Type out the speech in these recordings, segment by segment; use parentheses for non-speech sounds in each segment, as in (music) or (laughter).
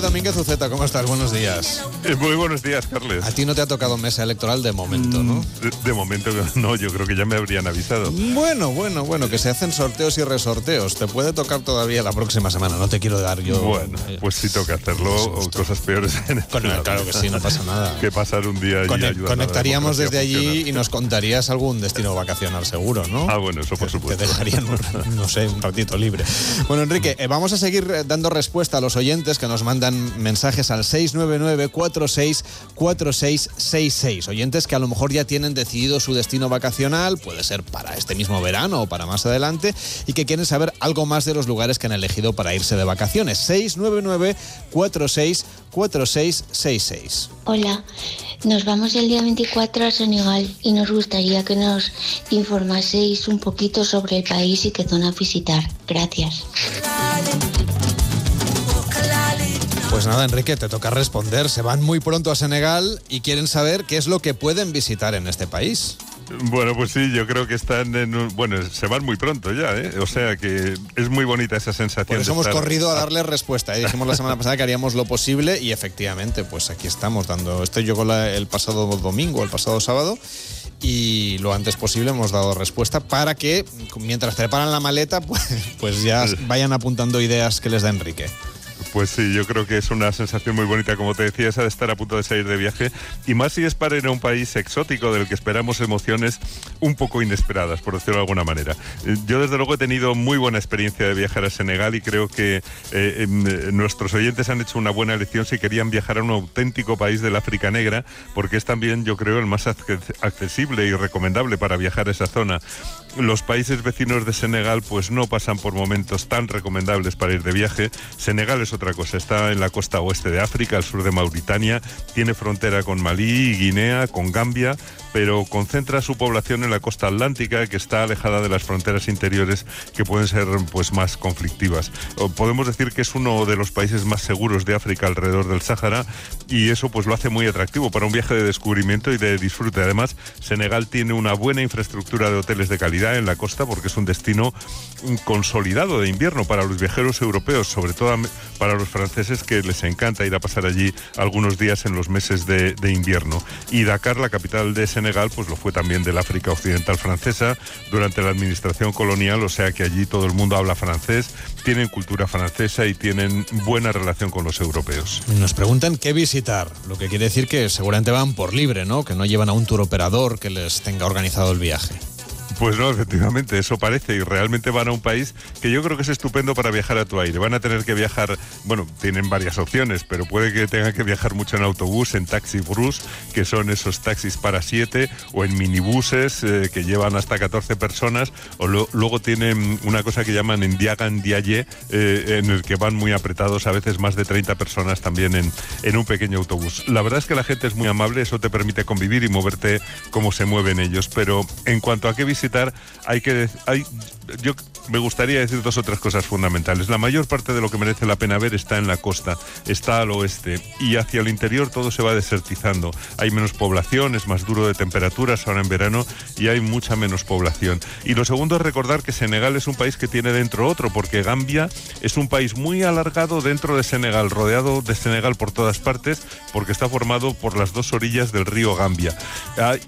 Enrique Domínguez Uceta, ¿cómo estás? Buenos días. Eh, muy buenos días, Carles. A ti no te ha tocado mesa electoral de momento, ¿no? Mm, de, momento (laughs) no, yo creo que ya me habrían avisado. Bueno, bueno, bueno, que se hacen sorteos y resorteos. Te puede tocar todavía la próxima semana, no te quiero dar yo. Bueno, pues sí toca hacerlo, o cosas peores en Claro que sí, no pasa nada. (laughs) Que pasar un día allí Conectaríamos desde allí y nos contarías algún destino vacacional seguro, ¿no? Ah, bueno, eso por supuesto. Te dejarían, (laughs) no sé, un ratito libre. Bueno, Enrique, eh, vamos a seguir eh, dando respuesta a los oyentes que nos mandan mensajes al 699-464666. Oyentes que a lo mejor ya tienen decidido su destino vacacional, puede ser para este mismo verano o para más adelante, y que quieren saber algo más de los lugares que han elegido para irse de vacaciones. 699-464666. Hola, nos vamos el día 24 a Senegal y nos gustaría que nos informaseis un poquito sobre el país y qué zona visitar. Gracias. Pues nada, Enrique, te toca responder. Se van muy pronto a Senegal y quieren saber qué es lo que pueden visitar en este país. Bueno, pues sí, yo creo que están en un, bueno, se van muy pronto ya, ¿eh? O sea que es muy bonita esa sensación. Por eso hemos corrido a darle respuesta. ¿eh? Dijimos la semana pasada que haríamos lo posible y efectivamente, pues aquí estamos dando. Esto llegó el pasado domingo, el pasado sábado y lo antes posible hemos dado respuesta para que mientras preparan la maleta, pues, (laughs) pues ya vayan apuntando ideas que les da Enrique. Pues sí, yo creo que es una sensación muy bonita, como te decía, esa de estar a punto de salir de viaje. Y más si es para ir a un país exótico del que esperamos emociones un poco inesperadas, por decirlo de alguna manera. Yo, desde luego, he tenido muy buena experiencia de viajar a Senegal y creo que eh, em, eh, nuestros oyentes han hecho una buena elección si querían viajar a un auténtico país del África Negra, porque es también, yo creo, el más accesible y recomendable para viajar a esa zona. Los países vecinos de Senegal, pues no pasan por momentos tan recomendables para ir de viaje. Senegal es otra cosa. Está en la costa oeste de África, al sur de Mauritania, tiene frontera con Malí, Guinea, con Gambia, pero concentra su población en la costa atlántica, que está alejada de las fronteras interiores que pueden ser pues más conflictivas. Podemos decir que es uno de los países más seguros de África alrededor del Sáhara y eso pues lo hace muy atractivo para un viaje de descubrimiento y de disfrute. Además, Senegal tiene una buena infraestructura de hoteles de calidad en la costa porque es un destino consolidado de invierno para los viajeros europeos, sobre todo para los franceses que les encanta ir a pasar allí algunos días en los meses de, de invierno. Y Dakar, la capital de Senegal, Senegal pues lo fue también del África Occidental francesa durante la administración colonial, o sea que allí todo el mundo habla francés, tienen cultura francesa y tienen buena relación con los europeos. Nos preguntan qué visitar, lo que quiere decir que seguramente van por libre, ¿no? Que no llevan a un tour operador que les tenga organizado el viaje. Pues no, efectivamente, eso parece. Y realmente van a un país que yo creo que es estupendo para viajar a tu aire. Van a tener que viajar, bueno, tienen varias opciones, pero puede que tengan que viajar mucho en autobús, en taxi brus, que son esos taxis para siete, o en minibuses eh, que llevan hasta 14 personas, o luego tienen una cosa que llaman en Diagan Diaye, eh, en el que van muy apretados, a veces más de 30 personas también en, en un pequeño autobús. La verdad es que la gente es muy amable, eso te permite convivir y moverte como se mueven ellos, pero en cuanto a qué visitar, hay que hay, yo me gustaría decir dos o tres cosas fundamentales. La mayor parte de lo que merece la pena ver está en la costa, está al oeste y hacia el interior todo se va desertizando. Hay menos población, es más duro de temperaturas ahora en verano y hay mucha menos población. Y lo segundo es recordar que Senegal es un país que tiene dentro otro, porque Gambia es un país muy alargado dentro de Senegal, rodeado de Senegal por todas partes, porque está formado por las dos orillas del río Gambia.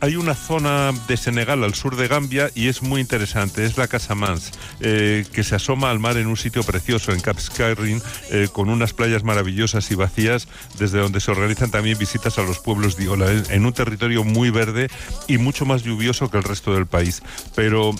Hay una zona de Senegal al sur de Gambia y es muy interesante, es la Eh, que se asoma al mar en un sitio precioso, en Cap Skirring, eh, con unas playas maravillosas y vacías, desde donde se organizan también visitas a los pueblos de Iola, en un territorio muy verde y mucho más lluvioso que el resto del país. Pero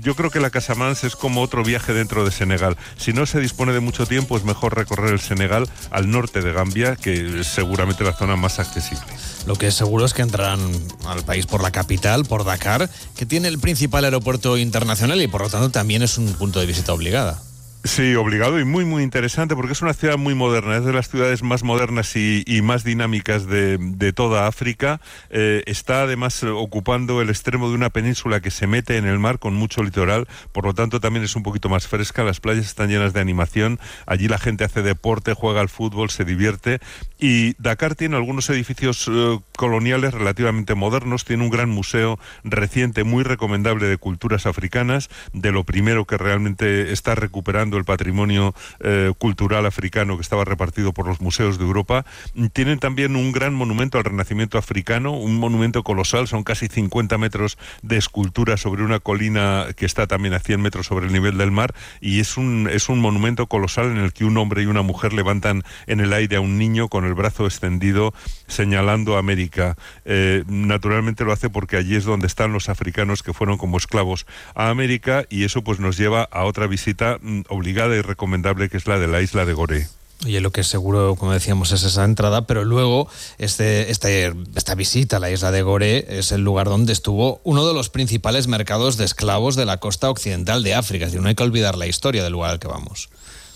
yo creo que la Casamance es como otro viaje dentro de Senegal. Si no se dispone de mucho tiempo, es mejor recorrer el Senegal al norte de Gambia, que es seguramente la zona más accesible. Lo que es seguro es que entrarán al país por la capital, por Dakar, que tiene el principal aeropuerto internacional y por lo tanto también es un punto de visita obligada. Sí, obligado y muy, muy interesante porque es una ciudad muy moderna, es de las ciudades más modernas y, más dinámicas de, toda África. Eh, está además ocupando el extremo de una península que se mete en el mar con mucho litoral, por lo tanto también es un poquito más fresca, las playas están llenas de animación, allí la gente hace deporte, juega al fútbol, se divierte y Dakar tiene algunos edificios eh, coloniales relativamente modernos, tiene un gran museo reciente muy recomendable de culturas africanas, de lo primero que realmente está recuperando el patrimonio eh, cultural africano que estaba repartido por los museos de Europa. Tienen también un gran monumento al renacimiento africano, un monumento colosal, son casi 50 metros de escultura sobre una colina que está también a 100 metros sobre el nivel del mar y es un, es un monumento colosal en el que un hombre y una mujer levantan en el aire a un niño con el brazo extendido señalando América. Eh, naturalmente lo hace porque allí es donde están los africanos que fueron como esclavos a América y eso pues nos lleva a otra visita mm, y recomendable que es la de la isla de Goré. Y lo que seguro, como decíamos, es esa entrada, pero luego este, este, esta visita a la isla de Goré es el lugar donde estuvo uno de los principales mercados de esclavos de la costa occidental de África. Es decir, no hay que olvidar la historia del lugar al que vamos.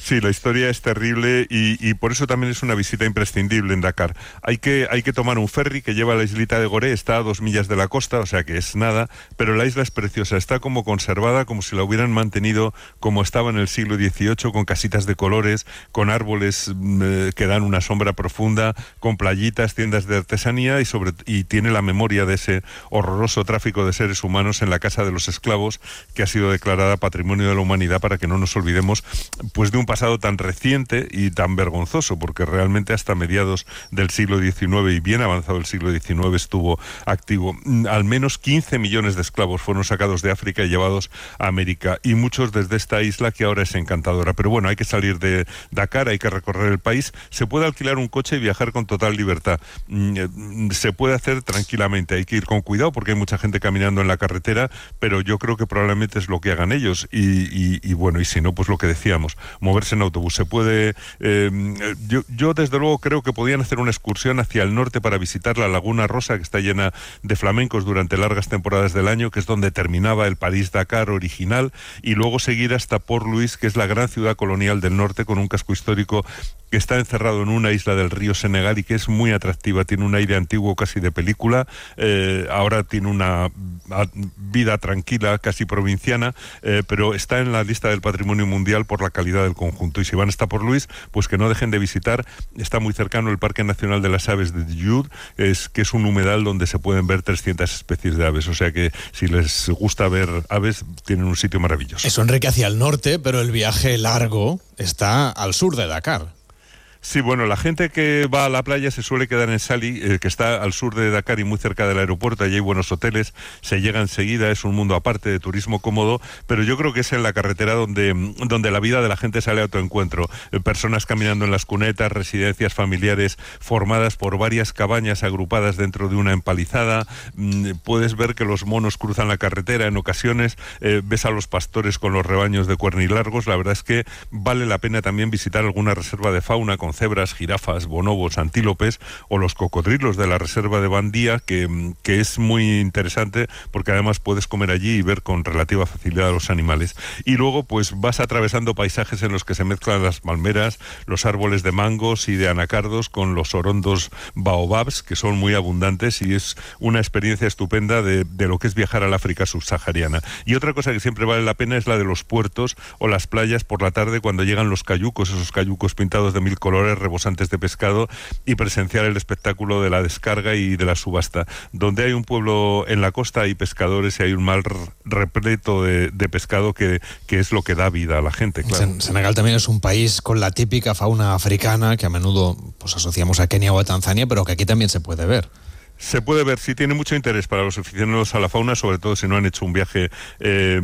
Sí, la historia es terrible y, por eso también es una visita imprescindible en Dakar. Hay que, hay que tomar un ferry que lleva a la islita de Goré, está a dos millas de la costa, o sea que es nada, pero la isla es preciosa, está como conservada, como si la hubieran mantenido como estaba en el siglo XVIII, con casitas de colores, con árboles mm, eh, que dan una sombra profunda, con playitas, tiendas de artesanía y, sobre, y tiene la memoria de ese horroroso tráfico de seres humanos en la Casa de los Esclavos, que ha sido declarada Patrimonio de la Humanidad para que no nos olvidemos pues de un pasado tan reciente y tan vergonzoso, porque realmente hasta mediados del siglo XIX y bien avanzado el siglo XIX estuvo activo. Mm, al menos 15 millones de esclavos fueron sacados de África y llevados a América, y muchos desde esta isla que ahora es encantadora. Pero bueno, hay que salir de Dakar, hay que recorrer el país. Se puede alquilar un coche y viajar con total libertad. Mm, eh, se puede hacer tranquilamente, hay que ir con cuidado porque hay mucha gente caminando en la carretera, pero yo creo que probablemente es lo que hagan ellos. Y, y bueno, y si no, pues lo que decíamos, en autobús. Se puede. Eh, yo, yo, desde luego, creo que podían hacer una excursión hacia el norte para visitar la Laguna Rosa, que está llena de flamencos durante largas temporadas del año, que es donde terminaba el París-Dakar original, y luego seguir hasta Port Louis, que es la gran ciudad colonial del norte, con un casco histórico que está encerrado en una isla del río Senegal y que es muy atractiva. Tiene un aire antiguo casi de película. Eh, ahora tiene una vida tranquila, casi provinciana, eh, pero está en la lista del patrimonio mundial por la calidad del conjunto. Y si van hasta por Luis, pues que no dejen de visitar. Está muy cercano el Parque Nacional de las Aves de es, que es un humedal donde se pueden ver 300 especies de aves. O sea que si les gusta ver aves, tienen un sitio maravilloso. Eso Enrique hacia el norte, pero el viaje largo está al sur de Dakar. Sí, bueno, la gente que va a la playa se suele quedar en Sali, eh, que está al sur de Dakar y muy cerca del aeropuerto. Allí hay buenos hoteles, se llega enseguida, es un mundo aparte de turismo cómodo, pero yo creo que es en la carretera donde, donde la vida de la gente sale a tu encuentro. Eh, personas caminando en las cunetas, residencias familiares formadas por varias cabañas agrupadas dentro de una empalizada. Mm, puedes ver que los monos cruzan la carretera en ocasiones, eh, ves a los pastores con los rebaños de cuernilargos. La verdad es que vale la pena también visitar alguna reserva de fauna con cebras, jirafas, bonobos, antílopes o los cocodrilos de la reserva de Bandía, que, que es muy interesante porque además puedes comer allí y ver con relativa facilidad a los animales. Y luego pues vas atravesando paisajes en los que se mezclan las palmeras, los árboles de mangos y de anacardos con los orondos baobabs, que son muy abundantes y es una experiencia estupenda de, de lo que es viajar al África subsahariana. Y otra cosa que siempre vale la pena es la de los puertos o las playas por la tarde cuando llegan los cayucos, esos cayucos pintados de mil colores rebosantes de pescado y presenciar el espectáculo de la descarga y de la subasta. Donde hay un pueblo en la costa hay pescadores y hay un mar repleto de, pescado que, que, es lo que da vida a la gente. Senegal también es un país con la típica fauna africana que a menudo pues, asociamos a Kenia o a Tanzania, pero que aquí también se puede ver. Se puede ver, si tiene mucho interés para los aficionados a la fauna, sobre todo si no han hecho un viaje eh,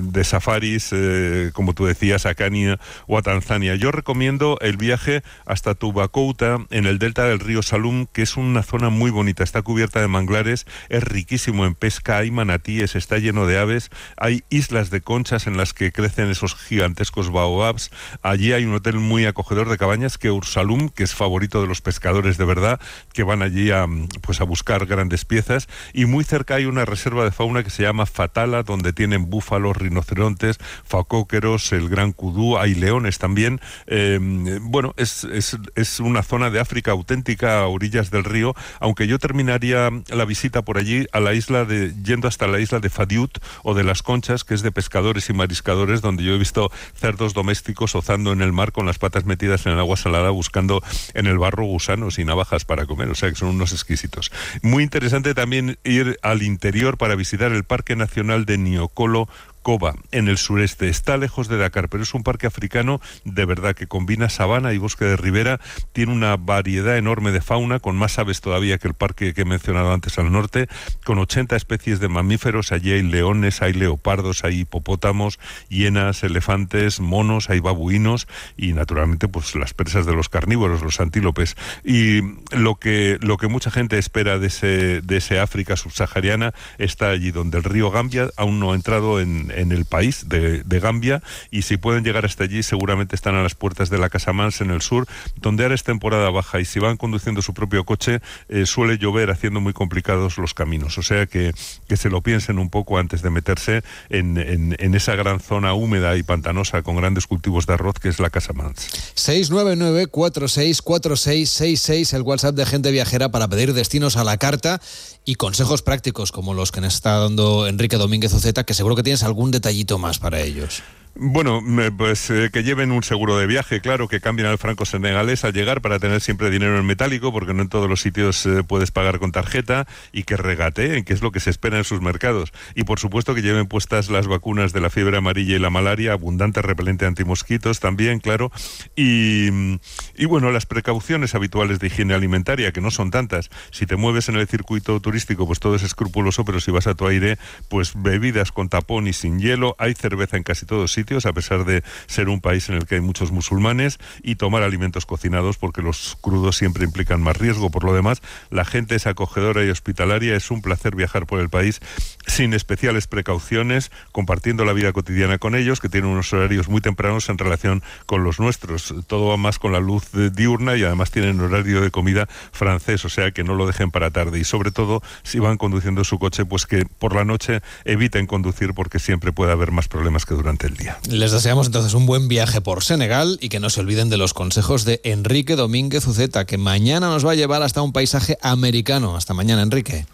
de safaris, eh, como tú decías, a Kenia o a Tanzania. Yo recomiendo el viaje hasta Tubacouta, en el delta del río Salum, que es una zona muy bonita. Está cubierta de manglares, es riquísimo en pesca, hay manatíes, está lleno de aves, hay islas de conchas en las que crecen esos gigantescos baobabs. Allí hay un hotel muy acogedor de cabañas que Ursalum, que es favorito de los pescadores de verdad, que van allí a, pues, a buscar grandes piezas y muy cerca hay una reserva de fauna que se llama Fatala, donde tienen búfalos, rinocerontes, facóqueros, el gran kudú, hay leones también. Eh, bueno, es, es, es, una zona de África auténtica a orillas del río, aunque yo terminaría la visita por allí a la isla de, yendo hasta la isla de Fadiut o de las Conchas, que es de pescadores y mariscadores, donde yo he visto cerdos domésticos ozando en el mar con las patas metidas en el agua salada buscando en el barro gusanos y navajas para comer, o sea que son unos exquisitos. Muy interesante también ir al interior para visitar el Parque Nacional de Niocolo Coba, en el sureste. Está lejos de Dakar, pero es un parque africano de verdad que combina sabana y bosque de ribera. Tiene una variedad enorme de fauna, con más aves todavía que el parque que he mencionado antes al norte, con 80 especies de mamíferos. Allí hay leones, hay leopardos, hay hipopótamos, hienas, elefantes, monos, hay babuinos y naturalmente pues las presas de los carnívoros, los antílopes. Y lo que, lo que mucha gente espera de ese, de ese África subsahariana está allí donde el río Gambia aún no ha entrado en, en el país de, de, Gambia y si pueden llegar hasta allí seguramente están a las puertas de la Casamance en el sur, donde ahora es temporada baja y si van conduciendo su propio coche eh, suele llover haciendo muy complicados los caminos. O sea que, que se lo piensen un poco antes de meterse en, en, en esa gran zona húmeda y pantanosa con grandes cultivos de arroz que es la Casamance. 699 464666 el WhatsApp de gente viajera para pedir destinos a la carta y consejos prácticos como los que nos está dando Enrique Domínguez Uceta, que seguro que tienes algún detallito más para ellos. Bueno, pues eh, que lleven un seguro de viaje, claro, que cambien al franco senegalés al llegar para tener siempre dinero en metálico, porque no en todos los sitios eh, puedes pagar con tarjeta, y que regateen, que es lo que se espera en sus mercados. Y por supuesto que lleven puestas las vacunas de la fiebre amarilla y la malaria, abundante repelente antimosquitos también, claro. Y, y bueno, las precauciones habituales de higiene alimentaria, que no son tantas. Si te mueves en el circuito turístico, pues todo es escrupuloso, pero si vas a tu aire, pues bebidas con tapón y sin hielo, hay cerveza en casi todos sitios a pesar de ser un país en el que hay muchos musulmanes, y tomar alimentos cocinados porque los crudos siempre implican más riesgo. Por lo demás, la gente es acogedora y hospitalaria, es un placer viajar por el país sin especiales precauciones, compartiendo la vida cotidiana con ellos, que tienen unos horarios muy tempranos en relación con los nuestros. Todo va más con la luz diurna y además tienen horario de comida francés, o sea que no lo dejen para tarde. Y sobre todo, si van conduciendo su coche, pues que por la noche eviten conducir porque siempre puede haber más problemas que durante el día. Les deseamos entonces un buen viaje por Senegal y que no se olviden de los consejos de Enrique Domínguez Uceta, que mañana nos va a llevar hasta un paisaje americano. Hasta mañana, Enrique.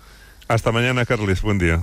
Hasta mañana, Carles. Buen día.